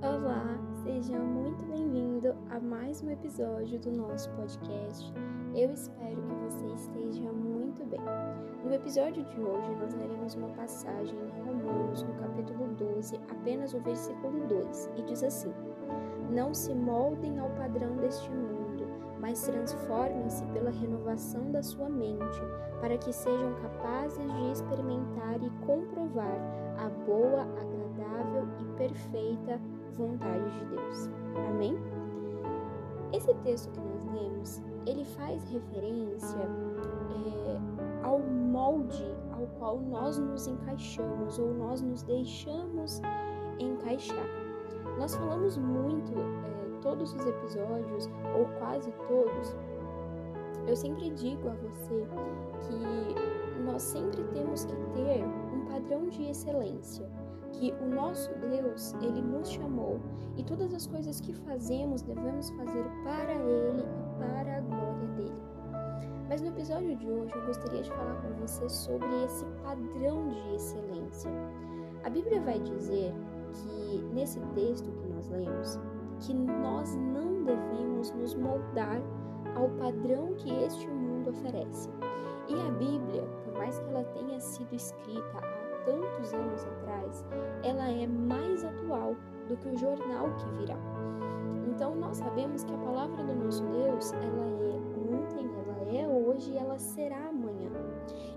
Olá, seja muito bem-vindo a mais um episódio do nosso podcast. Eu espero que você esteja muito bem. No episódio de hoje, nós leremos uma passagem em Romanos, no capítulo 12, apenas o versículo 2, e diz assim: Não se moldem ao padrão deste mundo, mas transformem-se pela renovação da sua mente, para que sejam capazes de experimentar e comprovar a boa, agradável e perfeita vontade de Deus. Amém? Esse texto que nós lemos, ele faz referência é, ao molde ao qual nós nos encaixamos ou nós nos deixamos encaixar. Nós falamos muito, é, todos os episódios, ou quase todos, eu sempre digo a você que nós sempre temos que ter um padrão de excelência que o nosso Deus, ele nos chamou e todas as coisas que fazemos devemos fazer para ele e para a glória dele. Mas no episódio de hoje eu gostaria de falar com você sobre esse padrão de excelência. A Bíblia vai dizer que nesse texto que nós lemos, que nós não devemos nos moldar ao padrão que este mundo oferece. E a Bíblia, por mais que ela tenha sido escrita tantos anos atrás, ela é mais atual do que o jornal que virá. Então nós sabemos que a palavra do nosso Deus, ela é ontem, ela é hoje e ela será amanhã.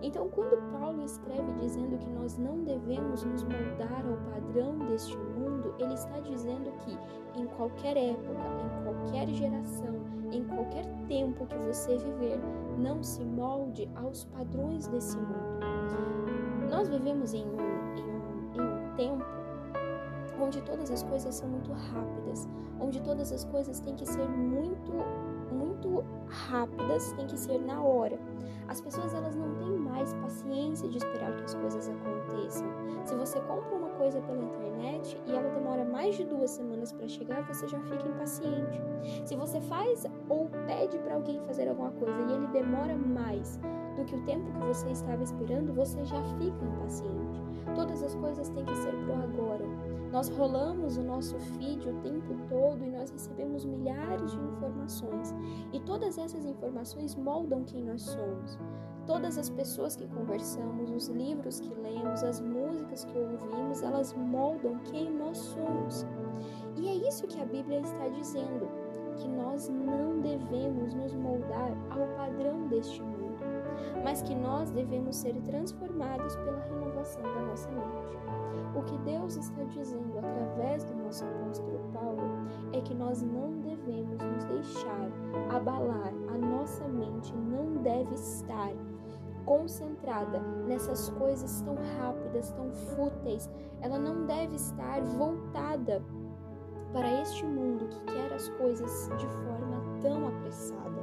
Então quando Paulo escreve dizendo que nós não devemos nos moldar ao padrão deste mundo, ele está dizendo que em qualquer época, em qualquer geração, em qualquer tempo que você viver, não se molde aos padrões desse mundo. Nós vivemos em um, em um, em um tempo onde todas as coisas são muito rápidas, onde todas as coisas têm que ser muito, muito rápidas, têm que ser na hora. As pessoas elas não têm mais paciência de esperar que as coisas aconteçam. Se você compra uma coisa pela internet e ela demora mais de duas semanas para chegar, você já fica impaciente. Se você faz ou pede para alguém fazer alguma coisa e ele demora mais do que o tempo que você estava esperando, você já fica impaciente. Todas as coisas têm que ser pro agora. Nós rolamos o nosso feed o tempo todo e nós recebemos milhares de informações. E todas essas informações moldam quem nós somos. Todas as pessoas que conversamos, os livros que lemos, as músicas que ouvimos, elas moldam quem nós somos. E é isso que a Bíblia está dizendo, que nós não devemos nos moldar ao padrão deste mundo mas que nós devemos ser transformados pela renovação da nossa mente. O que Deus está dizendo através do nosso apóstolo Paulo é que nós não devemos nos deixar abalar, a nossa mente não deve estar concentrada nessas coisas tão rápidas, tão fúteis, ela não deve estar voltada para este mundo que quer as coisas de forma tão apressada.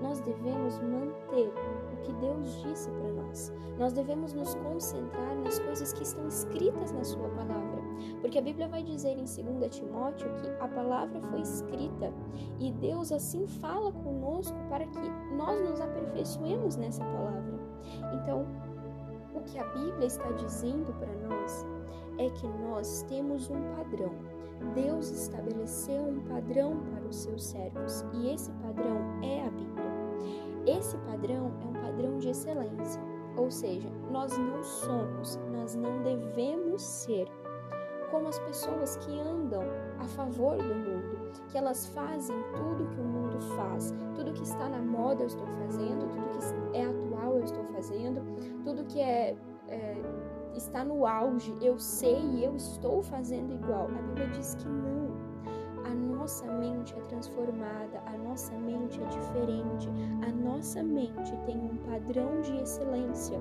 Nós devemos manter que Deus disse para nós. Nós devemos nos concentrar nas coisas que estão escritas na Sua palavra, porque a Bíblia vai dizer em 2 Timóteo que a palavra foi escrita e Deus assim fala conosco para que nós nos aperfeiçoemos nessa palavra. Então, o que a Bíblia está dizendo para nós é que nós temos um padrão. Deus estabeleceu um padrão para os seus servos e esse padrão é a Bíblia. Esse padrão é um padrão de excelência, ou seja, nós não somos, nós não devemos ser como as pessoas que andam a favor do mundo, que elas fazem tudo que o mundo faz, tudo que está na moda eu estou fazendo, tudo que é atual eu estou fazendo, tudo que é, é está no auge eu sei e eu estou fazendo igual. A Bíblia diz que não nossa mente é transformada, a nossa mente é diferente, a nossa mente tem um padrão de excelência,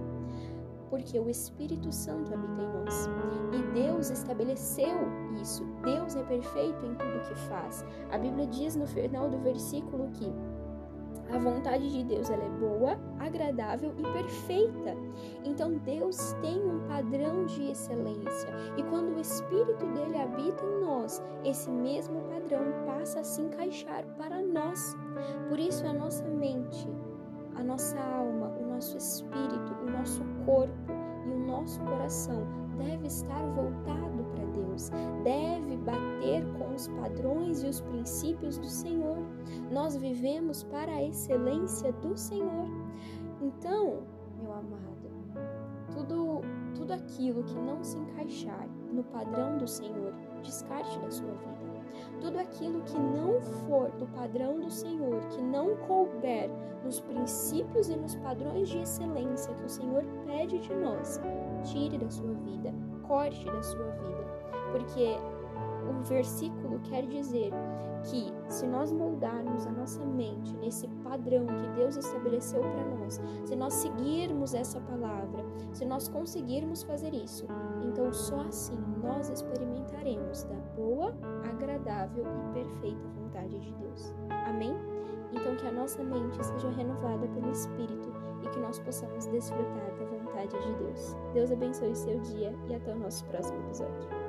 porque o Espírito Santo habita em nós. E Deus estabeleceu isso. Deus é perfeito em tudo que faz. A Bíblia diz no final do versículo que a vontade de Deus ela é boa, agradável e perfeita. Então Deus tem um padrão de excelência e quando o Espírito dele habita em nós, esse mesmo padrão passa a se encaixar para nós. Por isso a nossa mente, a nossa alma, o nosso espírito, o nosso corpo e o nosso coração deve estar voltado para Deus, deve bater com os padrões e os princípios do Senhor. Nós vivemos para a excelência do Senhor. Então, meu amado, tudo, tudo aquilo que não se encaixar no padrão do Senhor, descarte da sua vida. Tudo aquilo que não for do padrão do Senhor, que não couber nos princípios e nos padrões de excelência que o Senhor pede de nós, tire da sua vida, corte da sua vida. Porque o versículo quer dizer que se nós moldarmos a nossa mente nesse padrão que Deus estabeleceu para nós, se nós seguirmos essa palavra, se nós conseguirmos fazer isso, então só assim nós experimentaremos da boa, agradável e perfeita vontade de Deus. Amém? Então que a nossa mente seja renovada pelo Espírito e que nós possamos desfrutar da vontade de Deus. Deus abençoe seu dia e até o nosso próximo episódio.